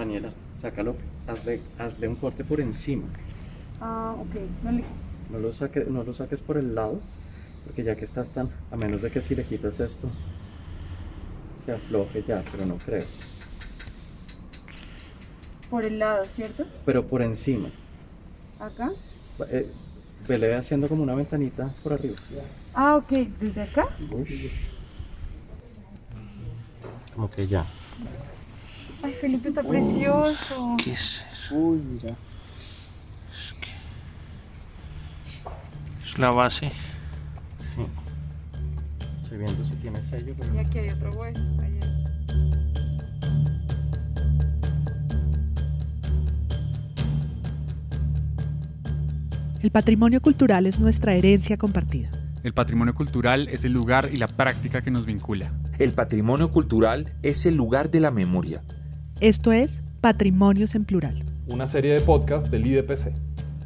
Daniela, sácalo, hazle, hazle un corte por encima. Ah, ok. No le... No lo, saque, no lo saques por el lado, porque ya que estás tan, a menos de que si le quitas esto, se afloje ya, pero no creo. Por el lado, ¿cierto? Pero por encima. Acá. Eh, vele haciendo como una ventanita por arriba. Ah, ok. ¿Desde acá? Ush. Como que ya. Ay, Felipe está precioso. ¿Qué es eso? Uy, mira. Es la base. Sí. Estoy viendo si tiene sello, pero Y aquí hay otro hueso. Ahí hay. El patrimonio cultural es nuestra herencia compartida. El patrimonio cultural es el lugar y la práctica que nos vincula. El patrimonio cultural es el lugar de la memoria. Esto es Patrimonios en Plural. Una serie de podcasts del IDPC.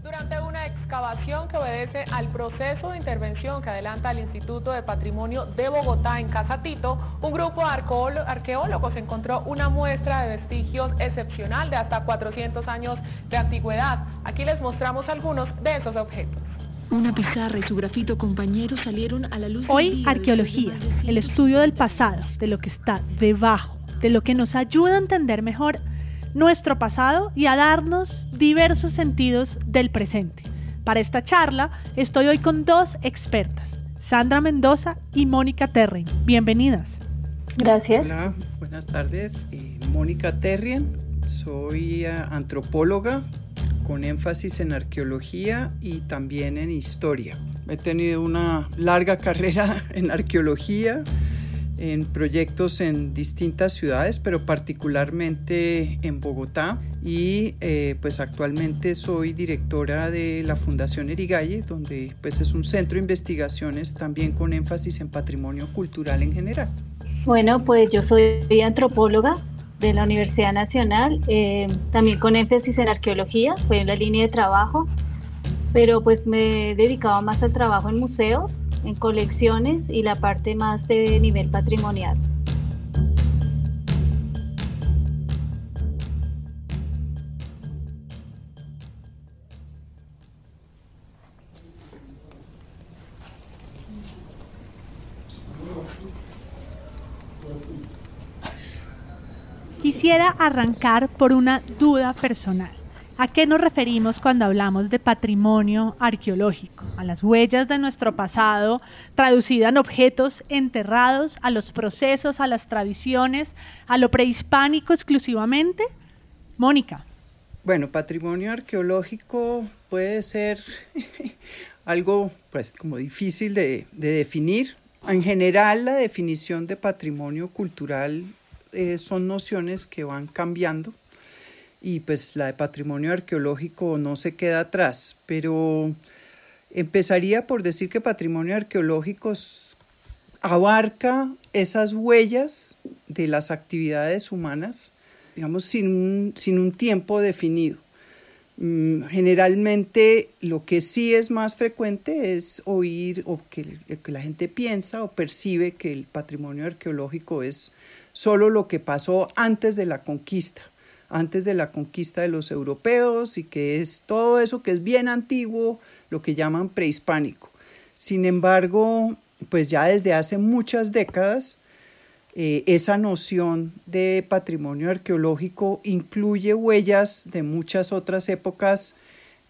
Durante una excavación que obedece al proceso de intervención que adelanta el Instituto de Patrimonio de Bogotá en Casa Tito, un grupo de arqueólo- arqueólogos encontró una muestra de vestigios excepcional de hasta 400 años de antigüedad. Aquí les mostramos algunos de esos objetos. Una pizarra y su grafito compañero salieron a la luz. Hoy, arqueología, el estudio del pasado, de lo que está debajo, de lo que nos ayuda a entender mejor nuestro pasado y a darnos diversos sentidos del presente. Para esta charla estoy hoy con dos expertas, Sandra Mendoza y Mónica Terren. Bienvenidas. Gracias. Hola, buenas tardes. Eh, Mónica Terrien, soy eh, antropóloga con énfasis en arqueología y también en historia. He tenido una larga carrera en arqueología, en proyectos en distintas ciudades, pero particularmente en Bogotá. Y eh, pues actualmente soy directora de la Fundación Erigalle, donde pues es un centro de investigaciones también con énfasis en patrimonio cultural en general. Bueno, pues yo soy antropóloga de la Universidad Nacional, eh, también con énfasis en arqueología, fue en la línea de trabajo, pero pues me he dedicado más al trabajo en museos, en colecciones y la parte más de nivel patrimonial. Quisiera arrancar por una duda personal. ¿A qué nos referimos cuando hablamos de patrimonio arqueológico? ¿A las huellas de nuestro pasado traducidas en objetos enterrados, a los procesos, a las tradiciones, a lo prehispánico exclusivamente? Mónica. Bueno, patrimonio arqueológico puede ser algo pues como difícil de, de definir. En general, la definición de patrimonio cultural eh, son nociones que van cambiando y pues la de patrimonio arqueológico no se queda atrás, pero empezaría por decir que patrimonio arqueológico abarca esas huellas de las actividades humanas, digamos, sin un, sin un tiempo definido. Mm, Generalmente lo que sí es más frecuente es oír o que, que la gente piensa o percibe que el patrimonio arqueológico es solo lo que pasó antes de la conquista, antes de la conquista de los europeos y que es todo eso que es bien antiguo, lo que llaman prehispánico. Sin embargo, pues ya desde hace muchas décadas, eh, esa noción de patrimonio arqueológico incluye huellas de muchas otras épocas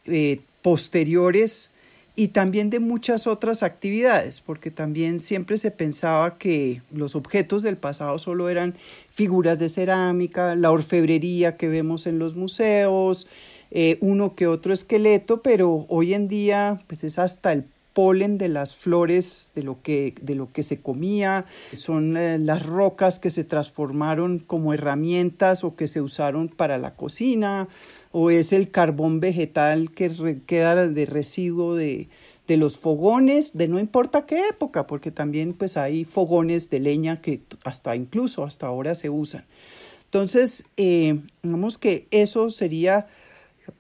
eh, posteriores y también de muchas otras actividades, porque también siempre se pensaba que los objetos del pasado solo eran figuras de cerámica, la orfebrería que vemos en los museos, eh, uno que otro esqueleto, pero hoy en día pues es hasta el polen de las flores de lo que, de lo que se comía, son eh, las rocas que se transformaron como herramientas o que se usaron para la cocina, o es el carbón vegetal que queda de residuo de, de los fogones, de no importa qué época, porque también pues hay fogones de leña que hasta incluso hasta ahora se usan. Entonces, eh, digamos que eso sería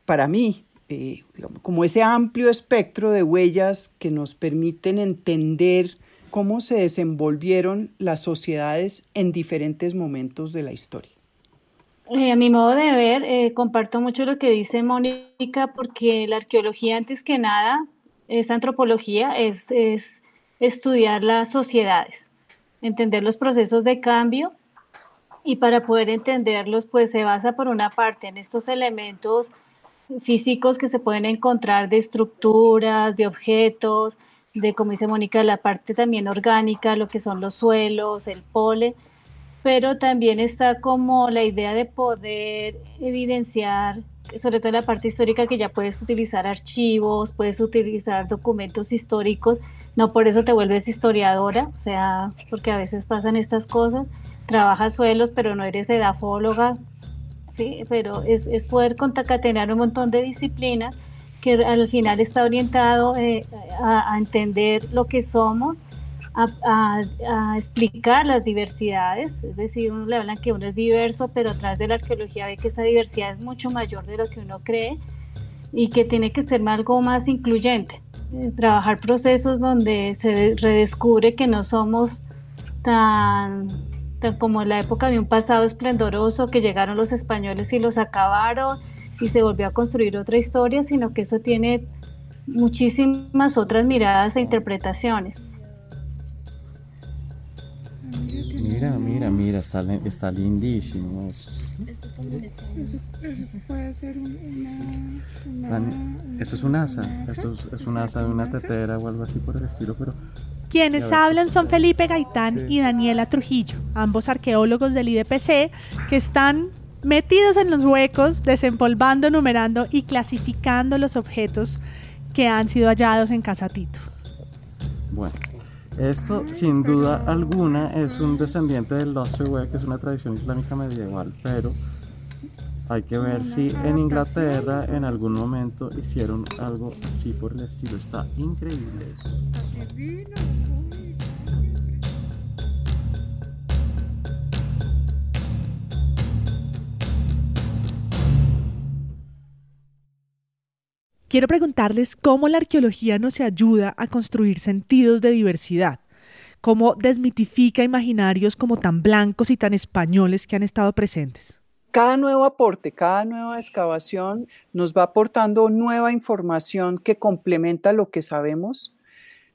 para mí eh, digamos, como ese amplio espectro de huellas que nos permiten entender cómo se desenvolvieron las sociedades en diferentes momentos de la historia. Eh, a mi modo de ver, eh, comparto mucho lo que dice Mónica, porque la arqueología, antes que nada, es antropología, es, es estudiar las sociedades, entender los procesos de cambio y para poder entenderlos, pues se basa por una parte en estos elementos físicos que se pueden encontrar de estructuras, de objetos, de, como dice Mónica, la parte también orgánica, lo que son los suelos, el pole, pero también está como la idea de poder evidenciar, sobre todo en la parte histórica, que ya puedes utilizar archivos, puedes utilizar documentos históricos, no por eso te vuelves historiadora, o sea, porque a veces pasan estas cosas, trabajas suelos, pero no eres edafóloga, ¿sí? pero es, es poder concatenar un montón de disciplinas que al final está orientado eh, a, entender lo que somos, a, explicar las diversidades, es decir, uno le hablan que uno es diverso, pero atrás de la arqueología ve que esa diversidad es mucho mayor de lo que uno cree y que tiene que ser algo más incluyente. Eh, trabajar procesos donde se redescubre que no somos tan como la época de un pasado esplendoroso que llegaron los españoles y los acabaron y se volvió a construir otra historia, sino que eso tiene muchísimas otras miradas e interpretaciones. Mira, mira, mira, está, está lindísimo. Puede ser una, Esto es un asa, esto es, es un asa de una tetera o algo así por el estilo, pero quienes hablan son Felipe Gaitán y Daniela Trujillo, ambos arqueólogos del IDPC que están metidos en los huecos, desempolvando, numerando y clasificando los objetos que han sido hallados en Casa Tito. Bueno, esto sin duda alguna es un descendiente del Way, que es una tradición islámica medieval, pero hay que ver si en Inglaterra en algún momento hicieron algo así por el estilo. Está increíble esto. Quiero preguntarles cómo la arqueología nos ayuda a construir sentidos de diversidad, cómo desmitifica imaginarios como tan blancos y tan españoles que han estado presentes. Cada nuevo aporte, cada nueva excavación nos va aportando nueva información que complementa lo que sabemos,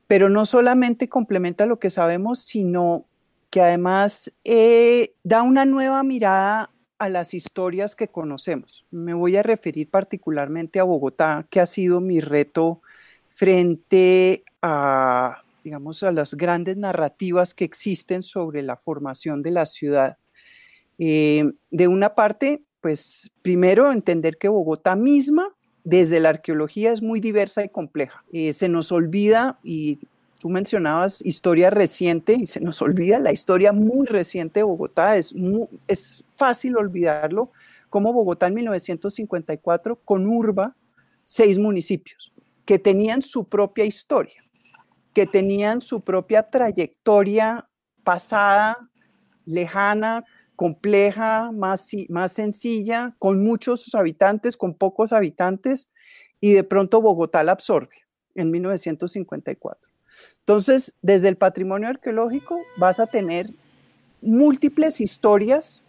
pero no solamente complementa lo que sabemos, sino que además eh, da una nueva mirada a las historias que conocemos. Me voy a referir particularmente a Bogotá, que ha sido mi reto frente a, digamos, a las grandes narrativas que existen sobre la formación de la ciudad. Eh, de una parte, pues primero entender que Bogotá misma, desde la arqueología, es muy diversa y compleja. Eh, se nos olvida, y tú mencionabas historia reciente, y se nos olvida la historia muy reciente de Bogotá, es, es fácil olvidarlo, como Bogotá en 1954 con Urba, seis municipios que tenían su propia historia, que tenían su propia trayectoria pasada, lejana, compleja, más, más sencilla, con muchos habitantes, con pocos habitantes, y de pronto Bogotá la absorbe en 1954. Entonces, desde el patrimonio arqueológico vas a tener múltiples historias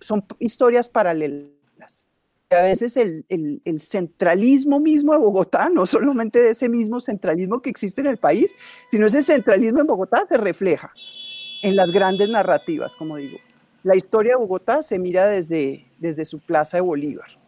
son historias paralelas. A veces el, centralismo mismo de Bogotá, no solamente de ese mismo centralismo que existe en el país, sino ese centralismo en Bogotá se refleja en las grandes narrativas, como digo. La historia de Bogotá se mira desde, desde su plaza de Bolívar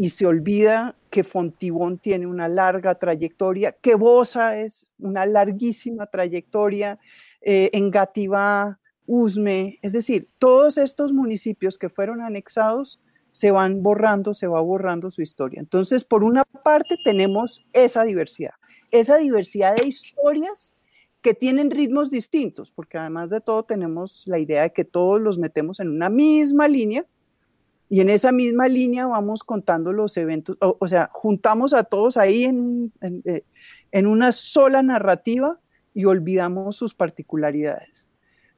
y se olvida que Fontibón tiene una larga trayectoria, que Bosa es una larguísima trayectoria, eh, en Gativá Usme, es decir, todos estos municipios que fueron anexados se van borrando, se va borrando su historia. Entonces, por una parte tenemos esa diversidad, esa diversidad de historias que tienen ritmos distintos, porque además de todo tenemos la idea de que todos los metemos en una misma línea y en esa misma línea vamos contando los eventos, o, sea, juntamos a todos ahí en, eh, en una sola narrativa y olvidamos sus particularidades.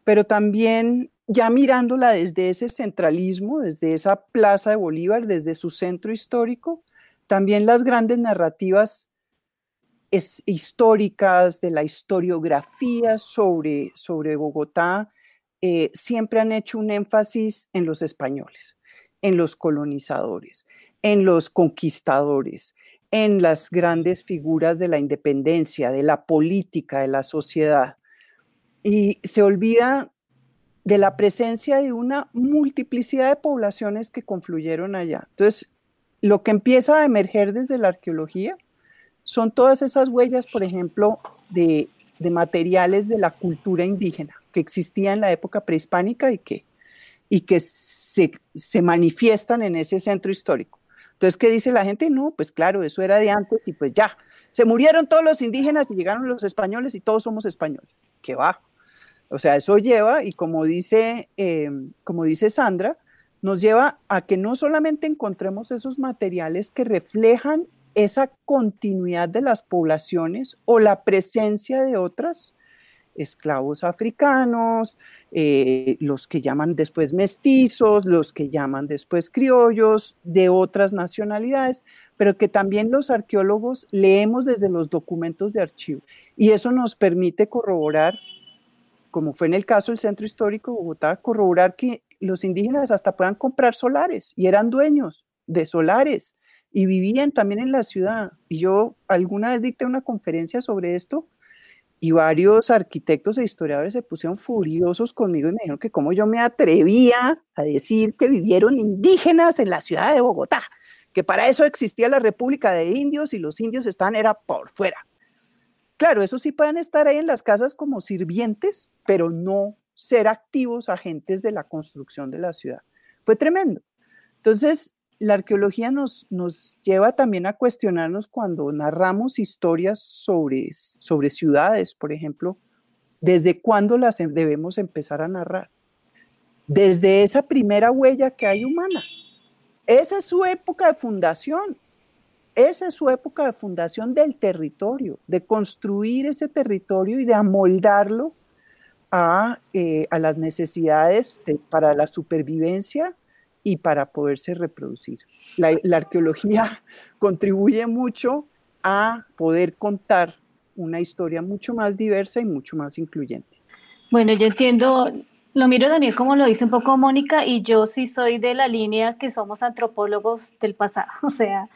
Pero también ya mirándola desde ese centralismo, desde esa plaza de Bolívar, desde su centro histórico, también las grandes narrativas históricas de la historiografía sobre, sobre Bogotá eh, siempre han hecho un énfasis en los españoles, en los colonizadores, en los conquistadores, en las grandes figuras de la independencia, de la política, de la sociedad. Y se olvida de la presencia de una multiplicidad de poblaciones que confluyeron allá. Entonces, lo que empieza a emerger desde la arqueología son todas esas huellas, por ejemplo, de, materiales de la cultura indígena que existía en la época prehispánica y que, y que se, manifiestan en ese centro histórico. Entonces, ¿qué dice la gente? No, pues claro, eso era de antes y pues ya, se murieron todos los indígenas y llegaron los españoles y todos somos españoles. ¿Qué va? O sea, eso lleva, y como dice, eh, como dice Sandra, nos lleva a que no solamente encontremos esos materiales que reflejan esa continuidad de las poblaciones o la presencia de otras esclavos africanos, eh, los que llaman después mestizos, los que llaman después criollos de otras nacionalidades, pero que también los arqueólogos leemos desde los documentos de archivo. Y eso nos permite corroborar como fue en el caso del Centro Histórico de Bogotá, corroborar que los indígenas hasta puedan comprar solares y eran dueños de solares y vivían también en la ciudad. Y yo alguna vez dicté una conferencia sobre esto y varios arquitectos e historiadores se pusieron furiosos conmigo y me dijeron que cómo yo me atrevía a decir que vivieron indígenas en la ciudad de Bogotá, que para eso existía la República de Indios y los indios estaban era por fuera. Claro, eso sí pueden estar ahí en las casas como sirvientes, pero no ser activos agentes de la construcción de la ciudad. Fue tremendo. Entonces, la arqueología nos, nos lleva también a cuestionarnos cuando narramos historias sobre, sobre ciudades, por ejemplo, ¿desde cuándo las em, debemos empezar a narrar? Desde esa primera huella que hay humana. Esa es su época de fundación. Esa es su época de fundación del territorio, de construir ese territorio y de amoldarlo a, eh, las necesidades para la supervivencia y para poderse reproducir. La, la, arqueología contribuye mucho a poder contar una historia mucho más diversa y mucho más incluyente. Bueno, yo entiendo, lo miro también como lo dice un poco Mónica, y yo sí soy de la línea que somos antropólogos del pasado, o sea,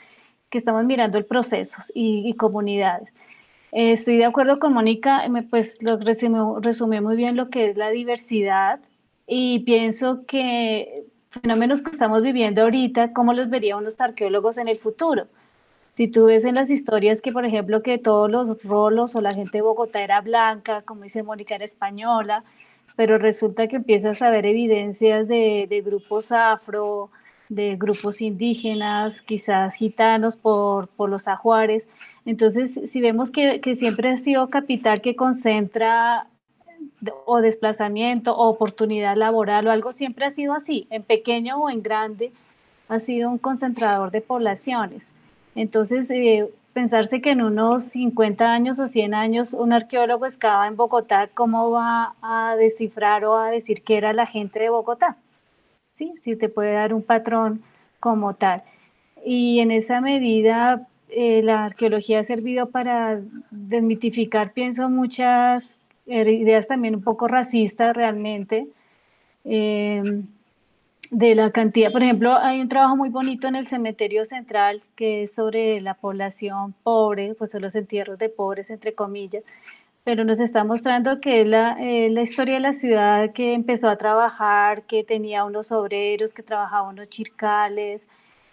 que estamos mirando el proceso y, comunidades. Eh, estoy de acuerdo con Mónica, pues lo resume, muy bien lo que es la diversidad y pienso que fenómenos que estamos viviendo ahorita, ¿cómo los verían los arqueólogos en el futuro? Si tú ves en las historias que, por ejemplo, que todos los rolos o la gente de Bogotá era blanca, como dice Mónica, era española, pero resulta que empiezas a ver evidencias de, grupos afro, de grupos indígenas, quizás gitanos por, los ajuares. Entonces, si vemos que, siempre ha sido capital que concentra o desplazamiento o oportunidad laboral o algo, siempre ha sido así, en pequeño o en grande, ha sido un concentrador de poblaciones. Entonces, eh, pensarse que en unos 50 años o 100 años un arqueólogo excava en Bogotá, ¿cómo va a descifrar o a decir qué era la gente de Bogotá? ¿sí? Si te puede dar un patrón como tal. Y en esa medida, eh, la arqueología ha servido para desmitificar, pienso, muchas ideas también un poco racistas realmente, em, de la cantidad, por ejemplo, hay un trabajo muy bonito en el cementerio central que es sobre la población pobre, pues son los entierros de pobres, entre comillas, pero nos está mostrando que la, eh, la historia de la ciudad que empezó a trabajar, que tenía unos obreros, que trabajaban unos chircales,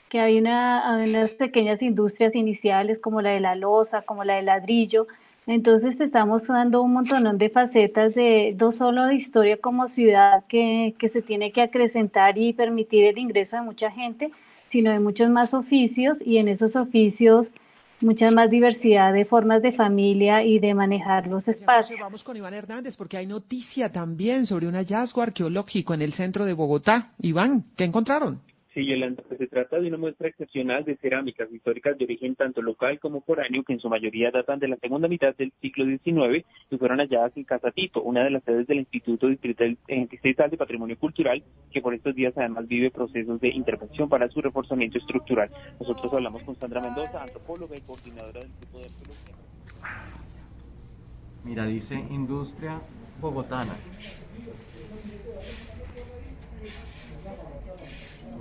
que hay una, unas pequeñas industrias iniciales como la de la loza, como la de ladrillo. Entonces te estamos dando un montón de facetas de no solo de historia como ciudad que, que se tiene que acrecentar y permitir el ingreso de mucha gente, sino de muchos más oficios y en esos oficios mucha más diversidad de formas de familia y de manejar los espacios. Vamos con Iván Hernández porque hay noticia también sobre un hallazgo arqueológico en el centro de Bogotá. Iván, ¿qué encontraron? Sí, pues se trata de una muestra excepcional de cerámicas históricas de origen tanto local como foráneo, que en su mayoría datan de la segunda mitad del siglo XIX y fueron halladas en Casatito, una de las sedes del Instituto Distrital, Distrital de Patrimonio Cultural, que por estos días además vive procesos de intervención para su reforzamiento estructural. Nosotros hablamos con Sandra Mendoza, antropóloga y coordinadora del grupo de arqueología. Mira, dice industria bogotana.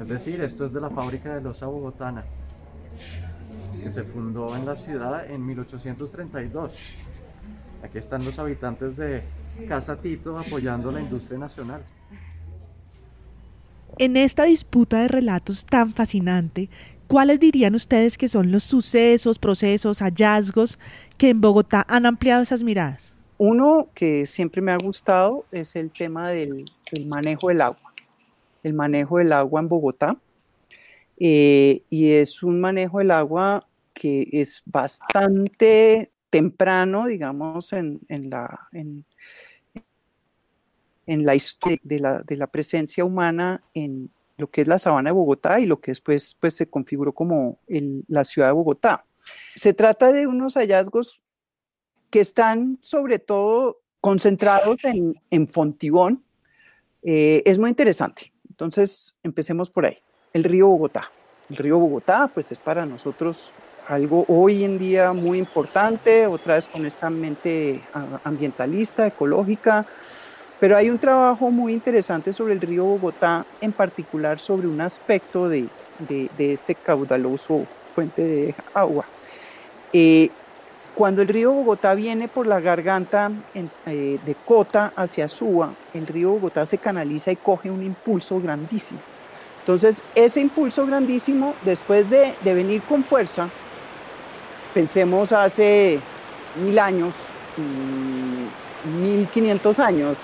Es decir, esto es de la fábrica de losa bogotana, que se fundó en la ciudad en 1832. Aquí están los habitantes de Casa Tito apoyando la industria nacional. En esta disputa de relatos tan fascinante, ¿cuáles dirían ustedes que son los sucesos, procesos, hallazgos que en Bogotá han ampliado esas miradas? Uno que siempre me ha gustado es el tema del, del manejo del agua, el manejo del agua en Bogotá. Eh, y es un manejo del agua que es bastante temprano, digamos, en, en la, en, la historia de la, de la, presencia humana en lo que es la sabana de Bogotá y lo que después pues, se configuró como la ciudad de Bogotá. Se trata de unos hallazgos que están sobre todo concentrados en, en Fontibón. Eh, es muy interesante. Entonces, empecemos por ahí. El río Bogotá. El río Bogotá, pues es para nosotros algo hoy en día muy importante, otra vez con esta mente ambientalista, ecológica, pero hay un trabajo muy interesante sobre el río Bogotá, en particular sobre un aspecto de, de, de este caudaloso fuente de agua. Eh, cuando el río Bogotá viene por la garganta eh, de Cota hacia Suba, el río Bogotá se canaliza y coge un impulso grandísimo. Entonces, ese impulso grandísimo, después de, de venir con fuerza, pensemos hace mil años, mil quinientos años,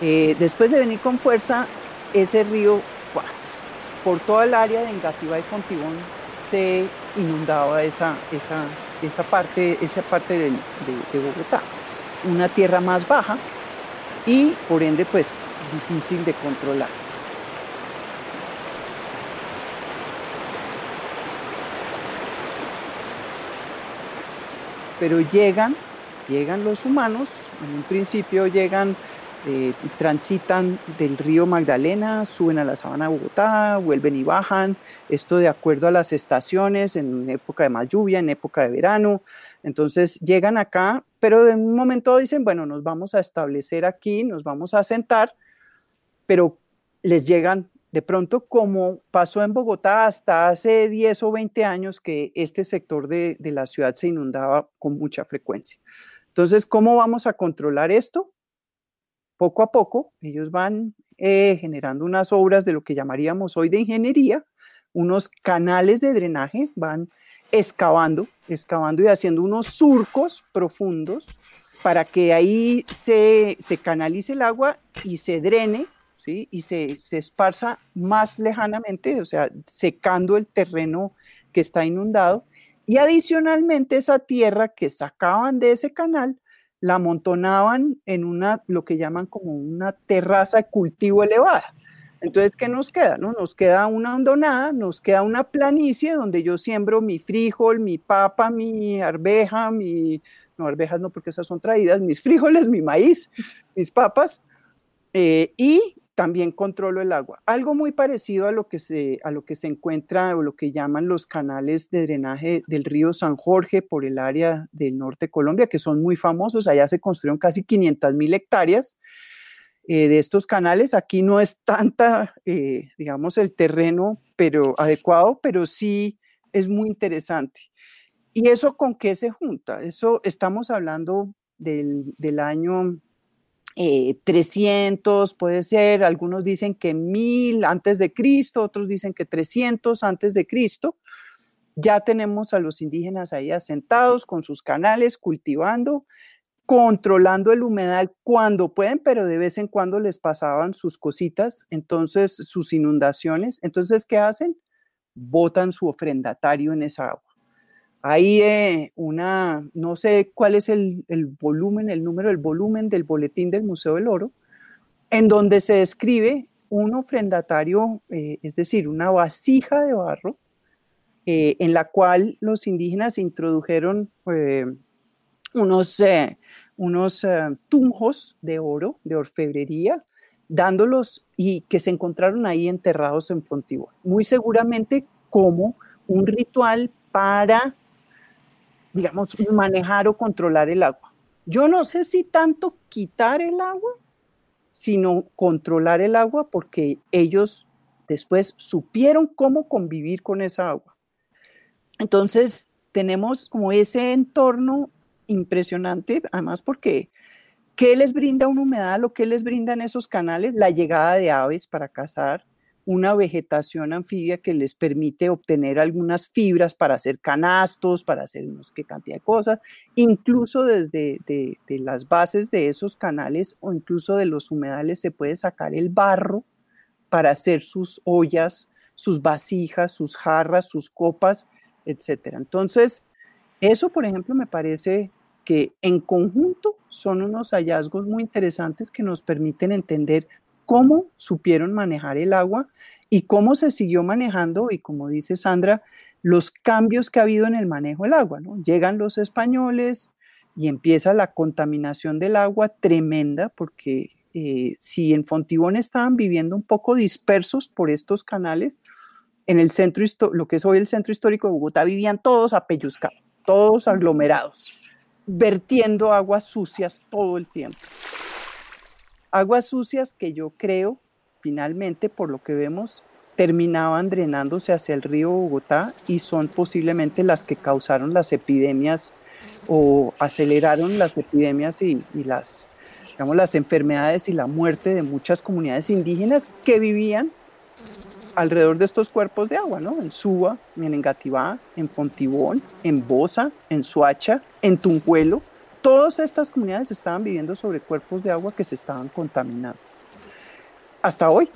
eh, después de venir con fuerza, ese río por toda el área de Engativá y Fontibón se inundaba esa, esa, esa parte, esa parte de, de, de, Bogotá. Una tierra más baja y por ende pues difícil de controlar. Pero llegan, llegan los humanos, en un principio llegan eh, transitan del río Magdalena, suben a la sabana de Bogotá, vuelven y bajan, esto de acuerdo a las estaciones, en época de más lluvia, en época de verano. Entonces llegan acá, pero en un momento dicen, bueno, nos vamos a establecer aquí, nos vamos a sentar, pero les llegan de pronto como pasó en Bogotá hasta hace 10 o 20 años que este sector de, de la ciudad se inundaba con mucha frecuencia. Entonces, ¿cómo vamos a controlar esto? Poco a poco ellos van eh, generando unas obras de lo que llamaríamos hoy de ingeniería, unos canales de drenaje, van excavando, excavando y haciendo unos surcos profundos para que ahí se, se canalice el agua y se drene ¿sí? y se, se esparza más lejanamente, o sea, secando el terreno que está inundado. Y adicionalmente esa tierra que sacaban de ese canal la amontonaban en una, lo que llaman como una terraza de cultivo elevada. Entonces, ¿qué nos queda? No? Nos queda una hondonada, nos queda una planicie donde yo siembro mi frijol, mi papa, mi arveja, mi, no, arvejas no porque esas son traídas, mis frijoles, mi maíz, mis papas, eh, y también controlo el agua. Algo muy parecido a lo que se, a lo que se encuentra o lo que llaman los canales de drenaje del río San Jorge por el área del norte de Colombia, que son muy famosos. Allá se construyeron casi 500 mil hectáreas eh, de estos canales. Aquí no es tanta, eh, digamos, el terreno pero adecuado, pero sí es muy interesante. ¿Y eso con qué se junta? Eso estamos hablando del, del año eh, 300, puede ser, algunos dicen que 1000 antes de Cristo, otros dicen que 300 antes de Cristo. Ya tenemos a los indígenas ahí asentados con sus canales, cultivando, controlando el humedal cuando pueden, pero de vez en cuando les pasaban sus cositas, entonces sus inundaciones. Entonces, ¿qué hacen? Botan su ofrendatario en esa agua. Hay eh, una, no sé cuál es el, el, volumen, el número, el volumen del boletín del Museo del Oro, en donde se describe un ofrendatario, eh, es decir, una vasija de barro, eh, en la cual los indígenas introdujeron eh, unos, unos tunjos de oro, de orfebrería, dándolos y que se encontraron ahí enterrados en Fontibón. Muy seguramente como un ritual para digamos, manejar o controlar el agua. Yo no sé si tanto quitar el agua, sino controlar el agua porque ellos después supieron cómo convivir con esa agua. Entonces, tenemos como ese entorno impresionante, además porque ¿qué les brinda un humedal o qué les brindan esos canales? La llegada de aves para cazar, una vegetación anfibia que les permite obtener algunas fibras para hacer canastos, para hacer no sé qué cantidad de cosas, incluso desde de, de las bases de esos canales o incluso de los humedales se puede sacar el barro para hacer sus ollas, sus vasijas, sus jarras, sus copas, etcétera. Entonces, eso, por ejemplo, me parece que en conjunto son unos hallazgos muy interesantes que nos permiten entender cómo supieron manejar el agua y cómo se siguió manejando y como dice Sandra, los cambios que ha habido en el manejo del agua. Llegan los españoles y empieza la contaminación del agua tremenda porque eh, si en Fontibón estaban viviendo un poco dispersos por estos canales, en el centro, lo que es hoy el centro histórico de Bogotá, vivían todos apelluzcados, todos aglomerados, vertiendo aguas sucias todo el tiempo. Aguas sucias que yo creo, finalmente, por lo que vemos, terminaban drenándose hacia el río Bogotá y son posiblemente las que causaron las epidemias o aceleraron las epidemias y, las, digamos, las enfermedades y la muerte de muchas comunidades indígenas que vivían alrededor de estos cuerpos de agua, ¿no? En Suba, en Engativá, en Fontibón, en Bosa, en Suacha, en Tunjuelo. Todas estas comunidades estaban viviendo sobre cuerpos de agua que se estaban contaminando. Hasta hoy,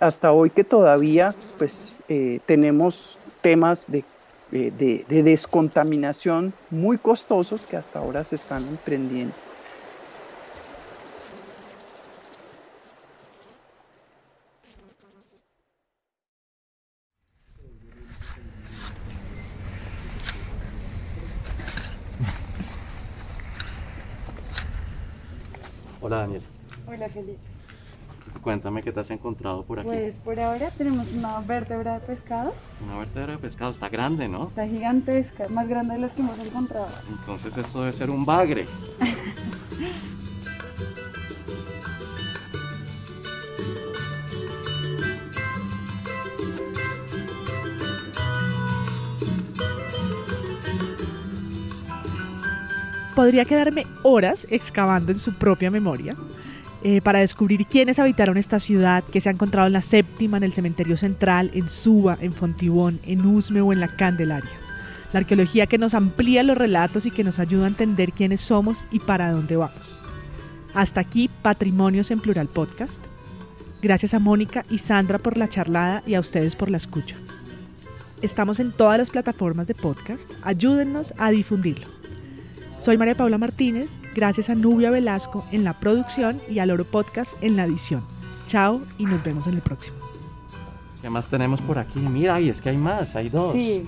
hasta hoy que todavía pues eh, tenemos temas de, eh, de, de descontaminación muy costosos que hasta ahora se están emprendiendo. Hola Daniel, Hola Felipe. Cuéntame qué te has encontrado por aquí. Pues por ahora tenemos una vértebra de pescado. Una vértebra de pescado, está grande, ¿no? Está gigantesca, más grande de las que hemos encontrado. Entonces esto debe ser un bagre. Podría quedarme horas excavando en su propia memoria eh, para descubrir quiénes habitaron esta ciudad que se ha encontrado en la séptima, en el cementerio central, en Suba, en Fontibón, en Usme o en la Candelaria. La arqueología que nos amplía los relatos y que nos ayuda a entender quiénes somos y para dónde vamos. Hasta aquí Patrimonios en Plural Podcast. Gracias a Mónica y Sandra por la charlada y a ustedes por la escucha. Estamos en todas las plataformas de podcast. Ayúdennos a difundirlo. Soy María Paula Martínez, gracias a Nubia Velasco en la producción y al Oro Podcast en la edición. Chao y nos vemos en el próximo. ¿Qué más tenemos por aquí? Mira, y es que hay más, hay dos. Sí.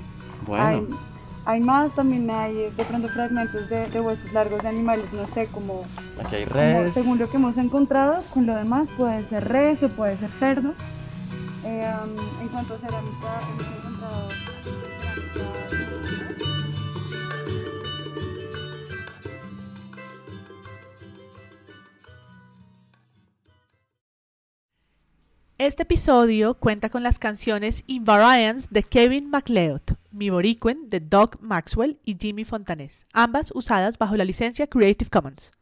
Bueno, Hay, hay más, también hay de pronto fragmentos de, de huesos largos de animales, no sé, como, aquí hay como res. según lo que hemos encontrado, con lo demás puede ser res o puede ser cerdo. Eh, um, en cuanto a cerámica, hemos encontrado Este episodio cuenta con las canciones Invariance de Kevin MacLeod, Mi Boricuen de Doug Maxwell y Jimmy Fontanés, ambas usadas bajo la licencia Creative Commons.